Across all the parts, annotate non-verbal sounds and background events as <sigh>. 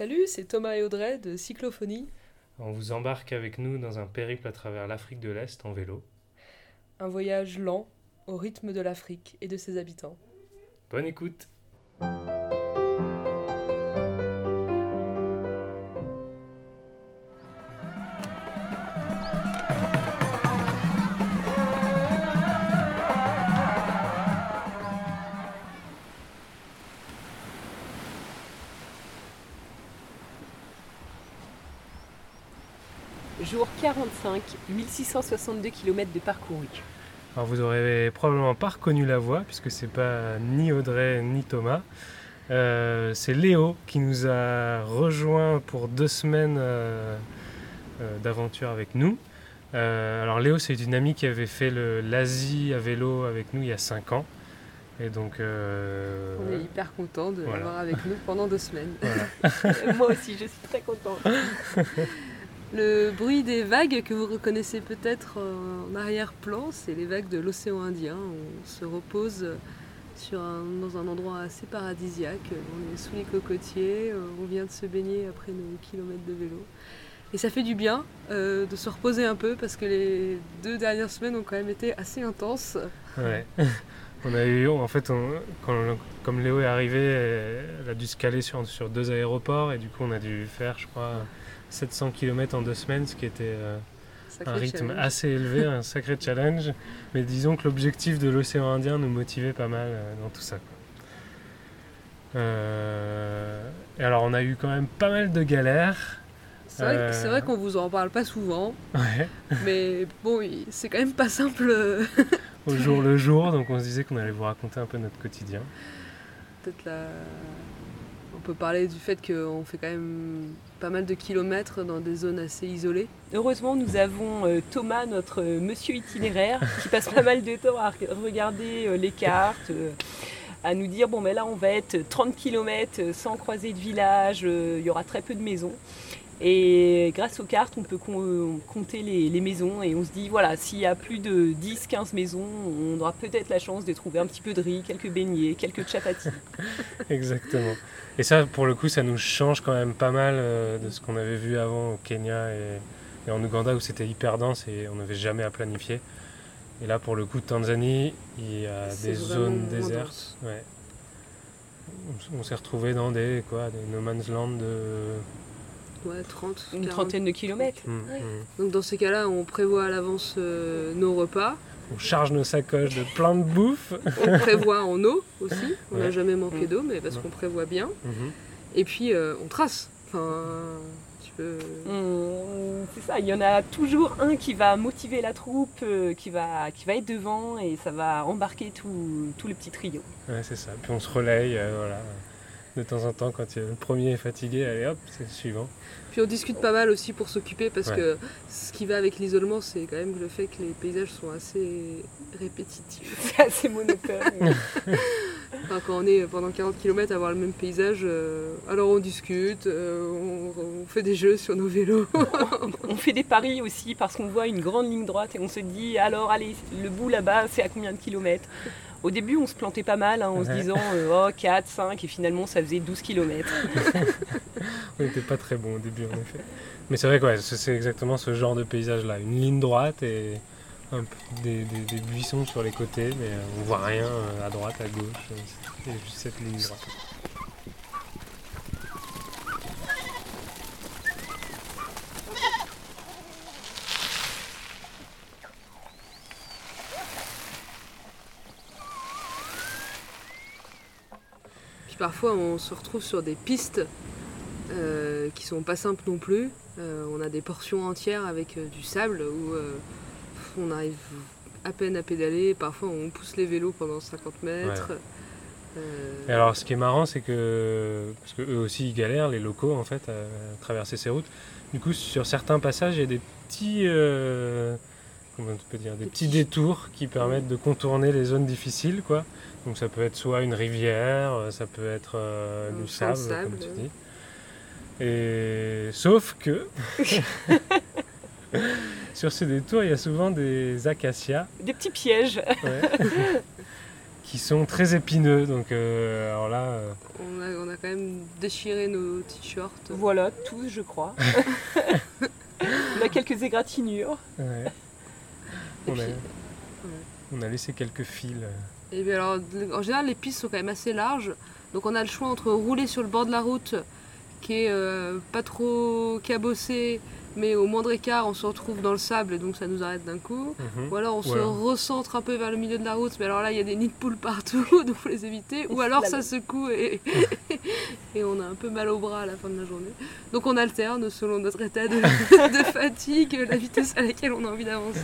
Salut, c'est Thomas et Audrey de Cyclophonie. On vous embarque avec nous dans un périple à travers l'Afrique de l'Est en vélo. Un voyage lent au rythme de l'Afrique et de ses habitants. Bonne écoute Jour 45, 1662 km de parcouru. Alors vous aurez probablement pas reconnu la voix puisque c'est pas ni Audrey ni Thomas. Euh, c'est Léo qui nous a rejoint pour deux semaines euh, euh, d'aventure avec nous. alors Léo c'est une amie qui avait fait l'Asie à vélo avec nous il y a cinq ans. Et donc, on est hyper content de l'avoir avec nous pendant deux semaines. <laughs> Moi aussi, je suis très contente. <laughs> Le bruit des vagues que vous reconnaissez peut-être en arrière-plan, c'est les vagues de l'océan Indien. On se repose dans un endroit assez paradisiaque. On est sous les cocotiers, on vient de se baigner après nos kilomètres de vélo. Et ça fait du bien euh, de se reposer un peu parce que les deux dernières semaines ont quand même été assez intenses. Ouais. <laughs> On a eu, en fait, comme Léo est arrivé, elle a dû se caler sur deux aéroports et du coup on a dû faire, je crois, 700 km en deux semaines, ce qui était euh, un rythme assez élevé, un sacré challenge. Mais disons que l'objectif de l'océan Indien nous motivait pas mal euh, dans tout ça. Euh, et alors on a eu quand même pas mal de galères. C'est vrai, qu'on vous en parle pas souvent. Mais bon, c'est quand même pas simple. <laughs> Au jour le jour, donc on se disait qu'on allait vous raconter un peu notre quotidien. Peut-être la on peut parler du fait qu'on fait quand même pas mal de kilomètres dans des zones assez isolées. Heureusement, nous avons euh, Thomas, notre euh, monsieur itinéraire, qui passe pas mal de temps à regarder euh, les cartes, à nous dire bon, mais là, on va être 30 km sans croiser de village, il y aura très peu de maisons. Et grâce aux cartes, on peut compter les, maisons et on se dit, voilà, s'il y a plus de 10-15 maisons, on aura peut-être la chance de trouver un petit peu de riz, quelques beignets, quelques chapatis. <laughs> Exactement. Et ça, pour le coup, ça nous change quand même pas mal euh, de ce qu'on avait vu avant au Kenya et, en Ouganda où c'était hyper dense et on n'avait jamais à planifier. Et là, pour le coup, Tanzanie, il y a des zones désertes. On, s'est retrouvé dans des, quoi, des no man's land de Ouais, 30. Une trentaine de kilomètres. Mmh, mmh. Donc dans ces cas-là, on prévoit à l'avance euh, nos repas. On charge nos sacoches de plein de bouffe. on prévoit en eau aussi. On n'a jamais manqué mmh. d'eau, mais parce qu'on prévoit bien. Et puis euh, on trace. Enfin, tu peux... c'est ça, il y en a toujours un qui va motiver la troupe, euh, qui, va, qui va être devant et ça va embarquer tout, tout le petit trio. Ouais, c'est ça. Puis on se relaye, voilà de temps en temps, quand le premier est fatigué, allez hop, c'est le suivant. Puis on discute pas mal aussi pour s'occuper parce que ce qui va avec l'isolement, c'est quand même le fait que les paysages sont assez répétitifs. <laughs> C'est assez monotone. <laughs> quand on est pendant 40 km à voir le même paysage, euh, alors on discute, euh, on, fait des jeux sur nos vélos. <laughs> on fait des paris aussi parce qu'on voit une grande ligne droite et on se dit alors allez, le bout là-bas, c'est à combien de kilomètres? Au début, on se plantait pas mal hein, en se disant euh, oh, 4, 5, et finalement, ça faisait 12 km. <laughs> on n'était pas très bon au début, en effet. Mais c'est vrai que c'est exactement ce genre de paysage-là. Une ligne droite et des, buissons sur les côtés, mais on voit rien euh, à droite, à gauche. C'est juste cette ligne droite. Parfois on se retrouve sur des pistes euh, qui sont pas simples non plus. Euh, on a des portions entières avec euh, du sable où on arrive à peine à pédaler. Parfois on pousse les vélos pendant 50 mètres. Et alors ce qui est marrant c'est que, parce que eux aussi ils galèrent, les locaux en fait, à, traverser ces routes. Du coup sur certains passages il y a des petits comment tu peux dire, des, petits détours qui permettent de contourner les zones difficiles, quoi. Donc ça peut être soit une rivière, euh, ça peut être euh, du sable, comme tu dis. Et sauf que <laughs> sur ces détours, il y a souvent des acacias. Des petits pièges. <laughs> qui sont très épineux. Donc alors là. On, a, on, a, quand même déchiré nos t-shirts. Voilà, tous je crois. <laughs> on a quelques égratignures. On, a, on, a, laissé quelques fils. Et bien alors, en général, les pistes sont quand même assez larges. Donc on a le choix entre rouler sur le bord de la route, qui est euh, pas trop cabossé, mais au moindre écart, on se retrouve dans le sable et donc ça nous arrête d'un coup. Mhm. Ou alors on se recentre un peu vers le milieu de la route, mais alors là il y a des nids de poules <laughs> partout, donc faut les éviter. Ou alors ça secoue et, <laughs> et on a un peu mal au bras à la fin de la journée. Donc on alterne selon notre état de, <laughs> de fatigue, la vitesse à laquelle on a envie d'avancer.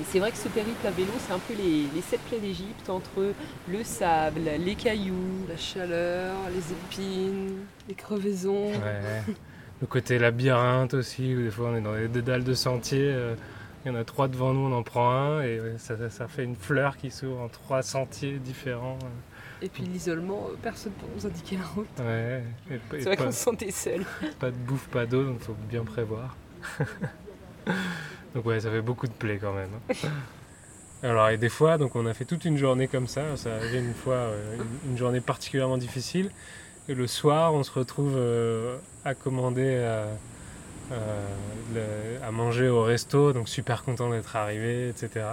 Et c'est vrai que ce périple à vélo, c'est un peu les, sept plaies d'Égypte entre le sable, les cailloux, la chaleur, les épines, les crevaisons. Le côté labyrinthe aussi, où des fois on est dans des dédales de sentiers. Euh, il y en a trois devant nous, on en prend un et ça, fait une fleur qui s'ouvre en trois sentiers différents. Et puis l'isolement, euh, personne pour nous indiquer la route. Ouais. C'est vrai qu'on se sentait seul. Pas de bouffe, pas d'eau, donc il faut bien prévoir. <laughs> Donc ouais, ça fait beaucoup de plaies quand même. Hein. Alors et des fois, donc on a fait toute une journée comme ça. Ça arrivait une fois, euh, une, journée particulièrement difficile. Et le soir, on se retrouve euh, à commander euh, à manger au resto, donc super content d'être arrivé, etc.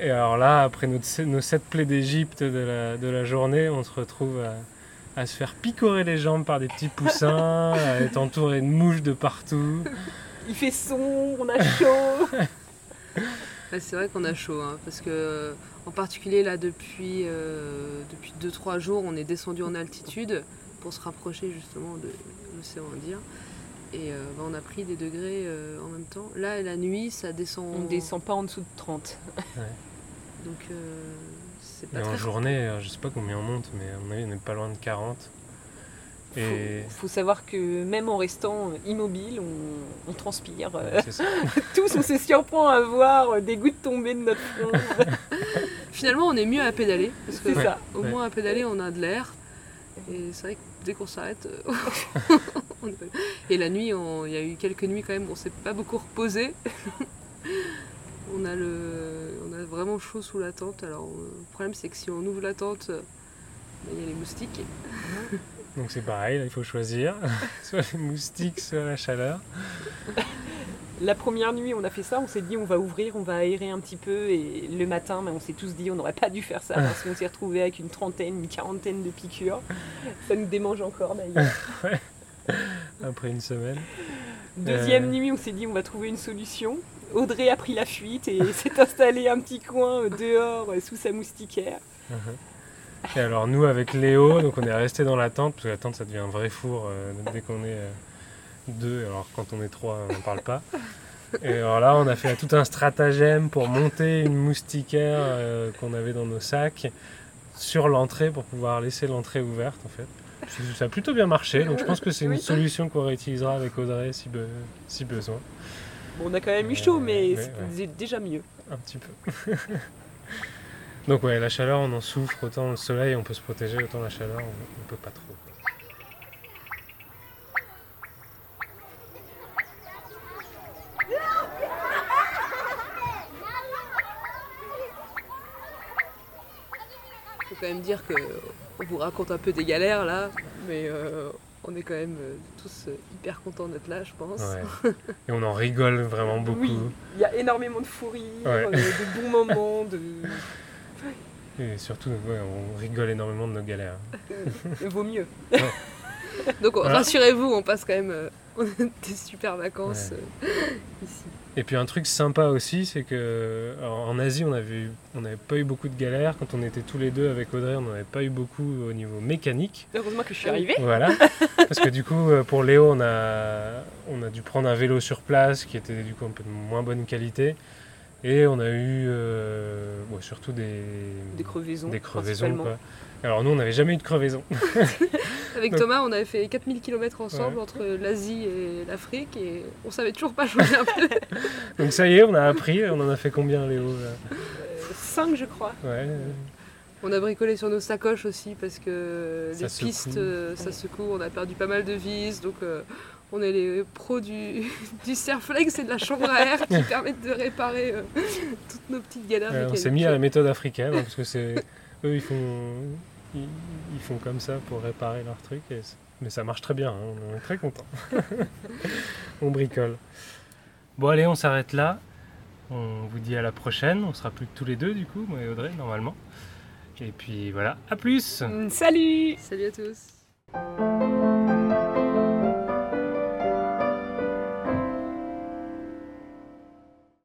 Et alors là, après nos sept plaies d'Égypte de la, journée, on se retrouve à, se faire picorer les jambes par des petits poussins, à être entouré de mouches de partout il fait sombre, on a chaud. <laughs> c'est vrai qu'on a chaud, hein, parce que en particulier là depuis euh, depuis 2-3 jours, on est descendu en altitude pour se rapprocher justement de l'océan Indien. Et euh, bah, on a pris des degrés euh, en même temps. Là, la nuit, ça descend. On descend pas en dessous de 30. <laughs> Donc, c'est pas. Et en journée, je sais pas combien on monte, mais on n'est pas loin de 40. Il faut, savoir que même en restant immobile, on, transpire. <laughs> Tous, on se surprend à voir des gouttes tomber de notre front. <laughs> Finalement, on est mieux à pédaler. Parce que ça. au moins à pédaler, on a de l'air. Et c'est vrai que dès qu'on s'arrête. <laughs> Et la nuit, il y a eu quelques nuits quand même, on s'est pas beaucoup reposé. on, a le, on a vraiment chaud sous la tente. Alors, le problème, c'est que si on ouvre la tente, ben, il y a les moustiques. Donc c'est pareil, il faut choisir, <laughs> soit les moustiques, soit la chaleur. <laughs> La première nuit, on a fait ça, on s'est dit on va ouvrir, on va aérer un petit peu, et le matin, mais on s'est tous dit on n'aurait pas dû faire ça parce qu'on s'est retrouvé avec une trentaine, une quarantaine de piqûres. Ça nous démange encore d'ailleurs. <laughs> Après une semaine. Deuxième euh. nuit, on s'est dit on va trouver une solution. Audrey a pris la fuite et s'est installé un petit coin dehors sous sa moustiquaire. Uh-huh. Et alors nous avec Léo, donc on est resté dans la tente, parce que la tente ça devient un vrai four euh, dès qu'on est euh, deux, alors quand on est trois on n'en parle pas. Et alors là on a fait tout un stratagème pour monter une moustiquaire euh, qu'on avait dans nos sacs sur l'entrée pour pouvoir laisser l'entrée ouverte en fait. Ça a plutôt bien marché, donc je pense que c'est une solution qu'on réutilisera avec Audrey si, si besoin. Bon, on a quand même eu chaud, mais c'est déjà mieux. Un petit peu. <laughs> Donc ouais, la chaleur, on en souffre, autant le soleil, on peut se protéger, autant la chaleur, on, ne peut pas trop. faut quand même dire que on vous raconte un peu des galères là, mais euh, on est quand même euh, tous euh, hyper contents d'être là, je pense. <laughs> Et on en rigole vraiment beaucoup. Oui, il y a énormément de fou rire, de bons moments, de <laughs> et surtout, on rigole énormément de nos galères. <laughs> Vaut mieux. Donc rassurez-vous, on passe quand même euh, <laughs> des super vacances euh, ici. Et puis un truc sympa aussi, c'est que en Asie, on n'avait pas eu beaucoup de galères. Quand on était tous les deux avec Audrey, on n'en avait pas eu beaucoup au niveau mécanique. Heureusement que je suis arrivée. Voilà. <laughs> Parce que du coup, euh, pour Léo, on a, on a dû prendre un vélo sur place qui était du coup un peu de moins bonne qualité. Et on a eu euh, surtout des, des crevaisons. Des crevaisons Alors nous, on n'avait jamais eu de crevaison. <laughs> Avec Thomas, on avait fait 4000 km ensemble entre l'Asie et l'Afrique et on savait toujours pas un peu. <laughs> Donc ça y est, on a appris. On en a fait combien, Léo 5 euh, je crois. Ouais. On a bricolé sur nos sacoches aussi parce que les pistes, ça secoue. On a perdu pas mal de vis, donc on est les pros du, <laughs> du Serflex et de la chambre à air qui permettent de réparer euh, <laughs> toutes nos petites galères. on s'est mis à la méthode africaine hein, parce que c'est <laughs> eux ils font ils, font comme ça pour réparer leurs trucs mais ça marche très bien, hein, on est très content. on bricole. Bon allez, on s'arrête là. On vous dit à la prochaine. On sera plus que tous les deux du coup, moi et Audrey normalement. Et puis voilà, à plus. Salut. Salut à tous.